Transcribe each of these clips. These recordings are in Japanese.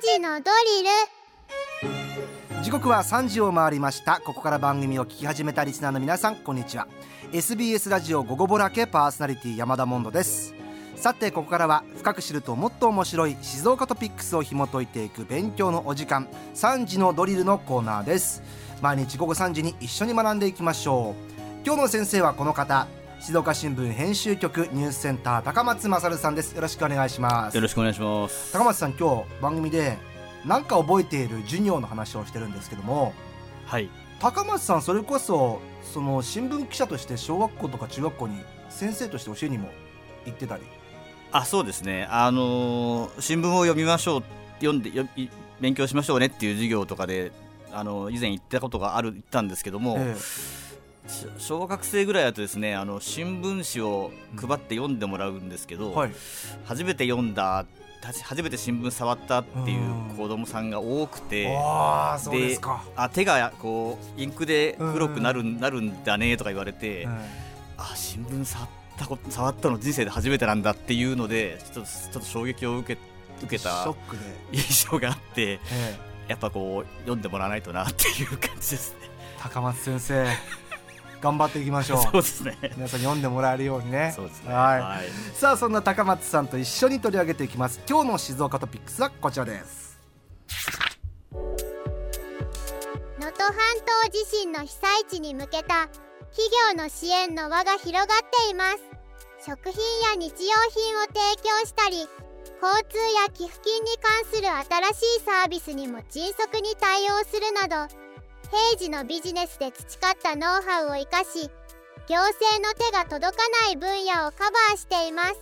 時のドリル。時刻は3時を回りました。ここから番組を聞き始めたリスナーの皆さんこんにちは。SBS ラジオ午後ぼらけパーソナリティ山田モンドです。さてここからは深く知るともっと面白い静岡トピックスを紐解いていく勉強のお時間3時のドリルのコーナーです。毎日午後3時に一緒に学んでいきましょう。今日の先生はこの方静岡新聞編集局ニュースセンター高松勝さんです。よろしくお願いします。よろしくお願いします。高松さん今日番組で何か覚えている授業の話をしてるんですけどもはい。高松さんそれこそその新聞記者として小学校とか中学校に先生として教えにも行ってたり？あそうですね。あのー新聞を読みましょう読んで勉強しましょうねっていう授業とかであの以前言ったことがある言ったんですけども、えし小学生ぐらいだとですねあの新聞紙を配って読んでもらうんですけど、えはい。初めて読んだ初めて新聞触ったっていう子供さんが多くてうですか、あ手がこうインクで黒くなる,、なるんだねとか言われて、えあ新聞触ったこと触ったの人生で初めてなんだっていうのでちょっとちょっと衝撃を受け受けた印象があってええ。やっぱこう読んでもらわないとなっていう感じですね。高松先生頑張っていきましょう そうですね。皆さん読んでもらえるようにねそうですね。はいはい。さあそんな高松さんと一緒に取り上げていきます今日の静岡トピックスはこちらです能登半島地震の被災地に向けた企業の支援の輪が広がっています食品や日用品を提供したり交通や寄付金に関する新しいサービスにも迅速に対応するなど平時のビジネスで培ったノウハウを生かし行政の手が届かない分野をカバーしています。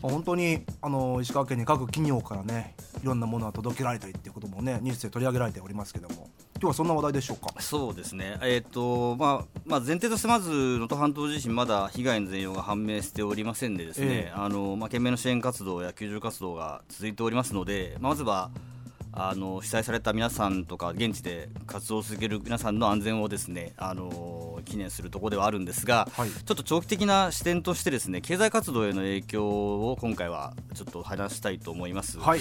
本当にあの石川県に各企業からねいろんなものが届けられたりっていうこともねニュースで取り上げられておりますけども。今日はそんな話題でしょうか？そうですね。えっ、とまあまあ前提としてまず能登半島地震まだ被害の全容が判明しておりませんでですね、ええ。あのまあ懸命の支援活動や救助活動が続いておりますので、まあまずはあの被災された皆さんとか現地で活動を続ける皆さんの安全をですねあの記念するところではあるんですが、はい。ちょっと長期的な視点としてですね経済活動への影響を今回はちょっと話したいと思います。はい。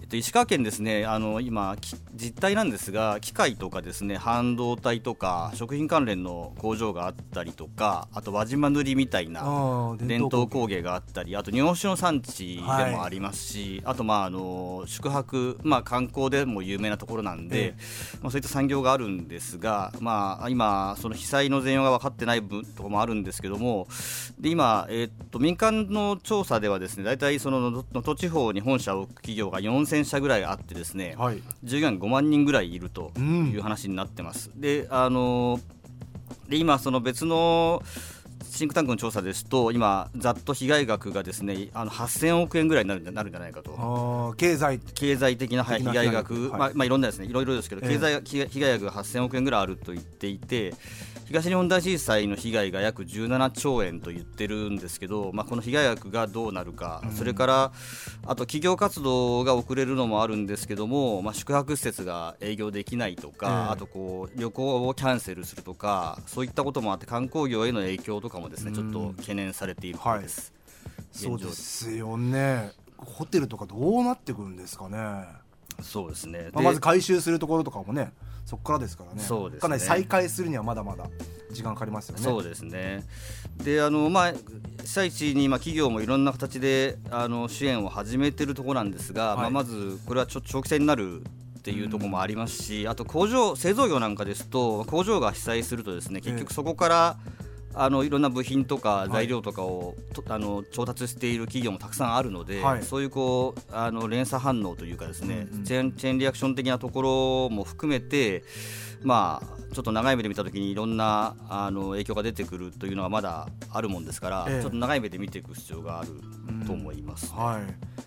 えっと、石川県ですねあの今き実態なんですが機械とかですね半導体とか食品関連の工場があったりとかあと輪島塗みたいな伝統工芸があったり。あと日本酒の産地でもありますし、あとまああの宿泊、まあ、観光でも有名なところなんで、えまあ、そういった産業があるんですが、まあ、今その被災の全容が分かってない部分とかもあるんですけどもで今、えーっと民間の調査ではですね大体その能登地方に本社を置く企業が4000社ぐらいあってですね、はい従業員5万人ぐらいいるとうんいう話になってます。であので今その別のシンクタンクの調査ですと今ざっと被害額がですねあの8000億円ぐらいになるんじゃなるんじゃないかと。経済。経済的な被害額、はいまあまあいろんなですねいろいろですけど、ええ。経済被害被害額が8000億円ぐらいあると言っていて東日本大震災の被害が約17兆円と言ってるんですけど、まあ、この被害額がどうなるか、うん。それからあと企業活動が遅れるのもあるんですけども、まあ、宿泊施設が営業できないとか、ええ。あとこう旅行をキャンセルするとかそういったこともあって観光業への影響とかかもですね、ちょっと懸念されているところです。そうですよねホテルとかどうなってくるんですかね、そうですねあ、まず回収するところとかもねそこからですからねねかなり再開するにはまだまだ時間かかりますよねそうですね。で、あのまあ被災地にまあ企業もいろんな形であの支援を始めてるところなんですが、はいまあまずこれはちょ長期戦になる。っていうところもありますし、あと工場製造業なんかですと工場が被災するとですね結局そこからあのいろんな部品とかい。材料とかを、とあの調達している企業もたくさんあるので、はい。そういうこうあの連鎖反応というかですね、うんうん。チェーンチェーンリアクション的なところも含めてまあちょっと長い目で見たときにいろんなあの影響が出てくるというのはまだあるもんですから、ええ。ちょっと長い目で見ていく必要があると思います、はい、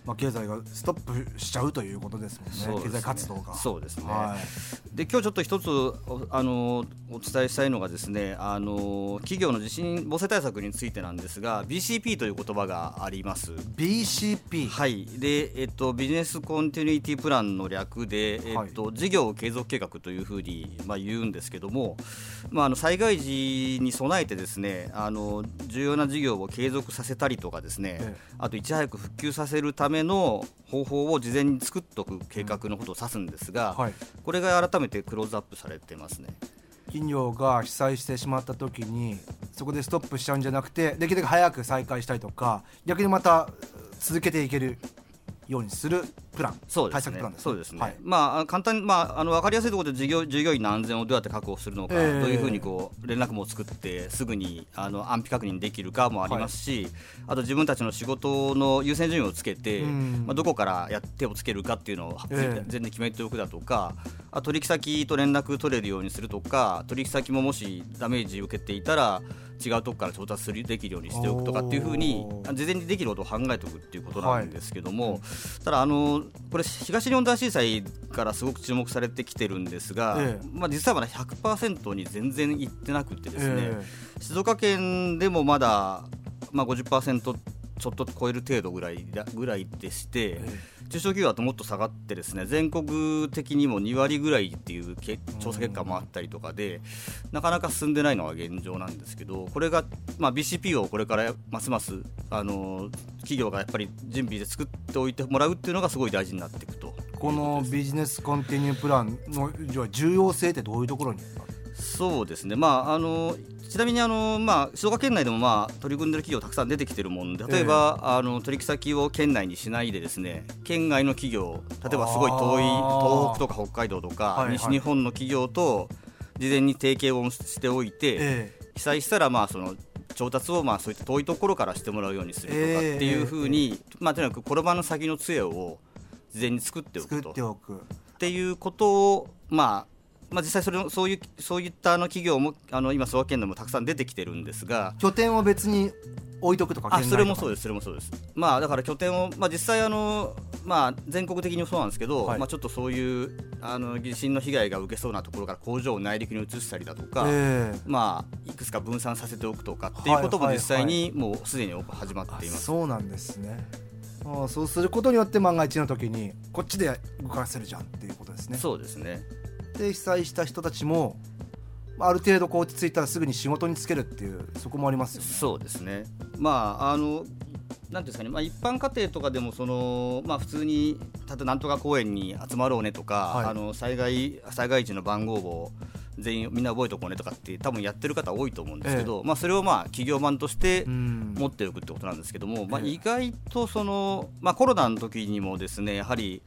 まあ、経済がストップしちゃうということですもんね。ね。経済活動が。そうですね、はい。で今日ちょっと一つおあのお伝えしたいのがですねあの企業のの地震防災対策についてなんですが BCP という言葉があります。BCP はい。で、えっと、ビジネスコンティニティプランの略で、えっと事業継続計画というふうに、まあ、言うんですけども、まあ、あの災害時に備えてですねあの重要な事業を継続させたりとかですね、ええ。あといち早く復旧させるための方法を事前に作っておく計画のことを指すんですが、はい。これが改めてクローズアップされてますね。企業が被災してしまった時にそこでストップしちゃうんじゃなくてできるだけ早く再開したりとか逆にまた続けていけるようにするプランそうですね。対策プランですそうですね、はい。まあ簡単にまああの分かりやすいところで従業従業員の安全をどうやって確保するのか、ええ。どういうふうにこう連絡網を作ってすぐにあの安否確認できるかもありますし、あと自分たちの仕事の優先順位をつけて、うん。まあどこからや手をつけるかっていうのをええ。全然決めておくだとか、あ取引先と連絡取れるようにするとか取引先ももしダメージ受けていたら違うとこから調達するできるようにしておくとかっていうふうに事前にできることを考えておくっていうことなんですけども、ただあのこれ東日本大震災からすごく注目されてきてるんですが、ええ。まあ、実はまだ100%に全然いってなくてですね、え静岡県でもまだ、まあ、50%ちょっと超える程度ぐらいだぐらいでして、え中小企業だともっと下がってですね全国的にも2割ぐらいっていうけ調査結果もあったりとかでなかなか進んでないのが現状なんですけどこれが、まあ、BCP をこれからますますあの企業がやっぱり準備で作っておいてもらうっていうのがすごい大事になっていくとこのビジネスコンティニュープランの重要性ってどういうところに？あるそうですね、まあ、あのちなみにあの、まあ、静岡県内でも、まあ、取り組んでる企業たくさん出てきてるもんで例えば、あの取引先を県内にしないでですね県外の企業例えばすごい遠い東北とか北海道とか、はいはい。西日本の企業と事前に提携をしておいて、え被災したらまあその調達をまあそういった遠いところからしてもらうようにするとかええ。っていうふうに、まあ、とにかく転ばの先の杖を事前に作っておくと。っておく。っていうことを、まあ、まあ実際それをそういうそういったあの企業もあの今総和県でもたくさん出てきてるんですが。拠点を別に置いとくとかあそれもそうでです、それもそうです。まあだから拠点を、まあ、実際あの、まあ、全国的にもそうなんですけど、はい。まあ、ちょっとそういうあの地震の被害が受けそうなところから工場を内陸に移したりだとか、ええ。まあ、いくつか分散させておくとかっていうこともはい。実際にもうすでに始まっています。そうなんですね。ああそうすることによって万が一の時にこっちで動かせるじゃんっていうことですね。そうですねで被災した人たちもある程度こう落ち着いたらすぐに仕事に就けるっていうそこもありますよねそうですね。まああのなんですかね、まあ、一般家庭とかでもその、まあ、普通に例えばなんとか公園に集まろうねとか、はいあの災害災害時の番号を全員みんな覚えておこうねとかって多分やってる方多いと思うんですけど、まあ、それをまあ企業版としてうん。持っておくってことなんですけども、まあ、ええ。意外とその、まあ、コロナの時にもですねやはり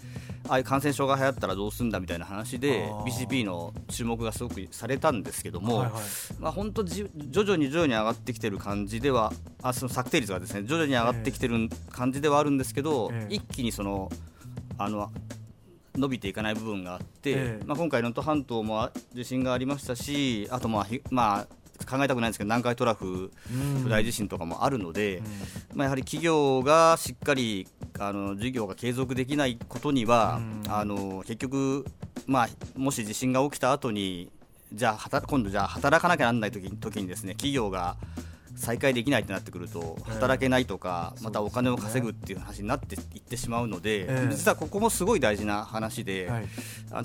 ああいう感染症が流行ったらどうすんだみたいな話で BCP の注目がすごくされたんですけども、はいはい。まあ、本当じ徐々に徐々に上がってきてる感じではあその策定率がですね徐々に上がってきてる感じではあるんですけど、ええ。一気にそのあの伸びていかない部分があって、ええ。まあ、今回能登半島も地震がありましたしあとまあひまあ考えたくないんですけど南海トラフうん。巨大地震とかもあるので、うん。まあ、やはり企業がしっかりあの事業が継続できないことには、うん。あの結局、まあ、もし地震が起きた後にじゃあ今度じゃあ働かなきゃなんない時に時にですね企業が再開できないってなってくるとええ。働けないとか、またお金を稼ぐっていう話になっていってしまうので、ええ。実はここもすごい大事な話で、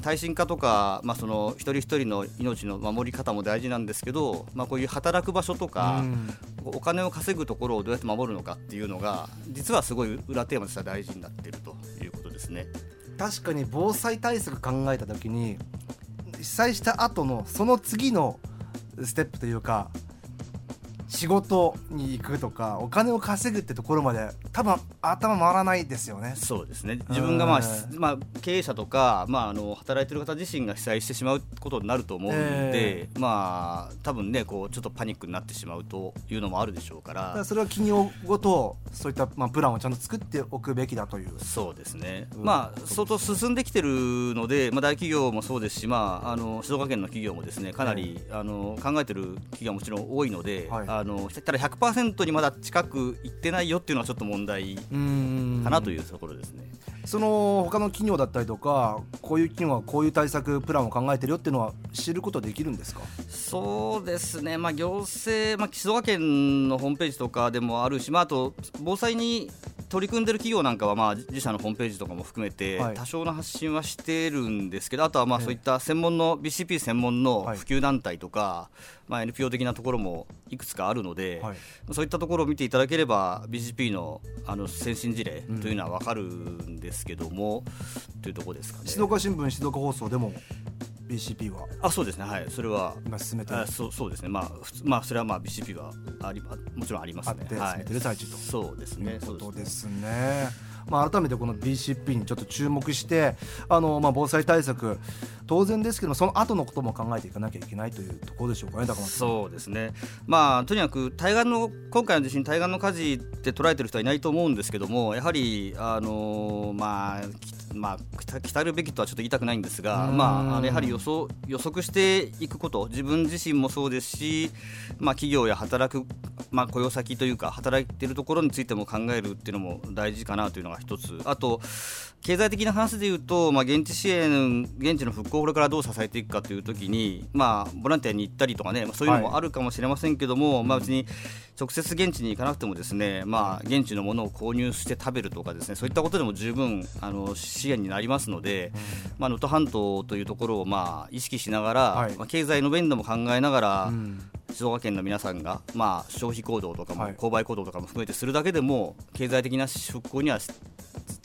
耐震化とか、まあ、その一人一人の命の守り方も大事なんですけど、まあ、こういう働く場所とか、うん。お金を稼ぐところをどうやって守るのかっていうのが実はすごい裏テーマとしては大事になっているということですね。確かに防災対策考えた時に被災した後のその次のステップというか仕事に行くとかお金を稼ぐってところまで多分頭回らないですよね。そうですね。自分が、まあうん。まあ、経営者とか、まあ、あの働いてる方自身が被災してしまうことになると思うので、えまあ多分ねこうちょっとパニックになってしまうというのもあるでしょうかだから。ら。それは企業ごとそういった、まあ、プランをちゃんと作っておくべきだという。そうですね、うん。まあ相当進んできてるので、まあ、大企業もそうですし、まあ、あの静岡県の企業もですねかなり、あの考えてる企業はもちろん多いので、はい。あのただ100%にまだ近くいってないよっていうのはちょっと問題うん。かなというところですね。その他の企業だったりとかこういう企業はこういう対策プランを考えてるよっていうのは知ることできるんですか？そうですね、まあ、行政、まあ、静岡県のホームページとかでもあるし、まあ、あと防災に取り組んでる企業なんかはまあ自社のホームページとかも含めて多少の発信はしてるんですけど、あとはまあそういった専門の BCP 専門の普及団体とか、まあ NPO 的なところもいくつかあるので、そういったところを見ていただければ BCP のあの先進事例というのは分かるんですけども、というところですかね。静岡新聞静岡放送でも BCP は。あそうですね。はい。それは今進めてあそうそうですね。まあまあそれはまあ BCP はありもちろんありますね。進めてる最中と、そうですね。ということですね。まあ、改めてこの BCP にちょっと注目してあの、まあ、防災対策当然ですけどもその後のことも考えていかなきゃいけないというところでしょうかね高松そうですね、まあ、とにかく対岸の今回の地震対岸の火事って捉えてる人はいないと思うんですけどもやはりあのまあまあ、来るべきとはちょっと言いたくないんですが、まあ、やはり予想予測していくこと自分自身もそうですし、まあ、企業や働く、まあ、雇用先というか働いているところについても考えるっていうのも大事かなというのが一つ。あと経済的な話でいうと、まあ、現地支援現地の復興をこれからどう支えていくかというときに、まあ、ボランティアに行ったりとかね、まあ、そういうのもあるかもしれませんけども、はい、まあ、別に直接現地に行かなくてもですね、まあ、現地のものを購入して食べるとかですねそういったことでも十分あの支援になりますので、まあ、能登半島というところをまあ意識しながら、はい、まあ、経済の面でも考えながら、うん、静岡県の皆さんが、まあ、消費行動とかも、購買行動とかも含めてするだけでも経済的な復興には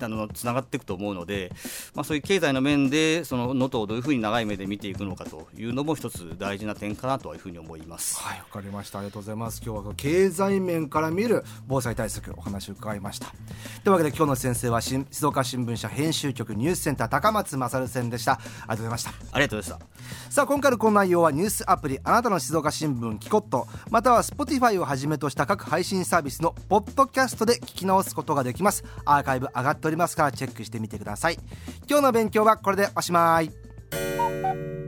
あのつながっていくと思うので、まあ、そういう経済の面でその能登をどういうふうに長い目で見ていくのかというのも一つ大事な点かなというふうに思います。はいわかりました。ありがとうございます。今日は経済面から見る防災対策お話を伺いました。というわけで今日の先生は静岡新聞社編集局ニュースセンター高松勝さんでした。ありがとうございました。ありがとうございましたさあ今回のこの内容はニュースアプリあなたの静岡新聞キコットまたは Spotify をはじめとした各配信サービスのポッドキャストで聞き直すことができます。アーカイブ上がっておりますからチェックしてみてください。今日の勉強はこれでおしまい。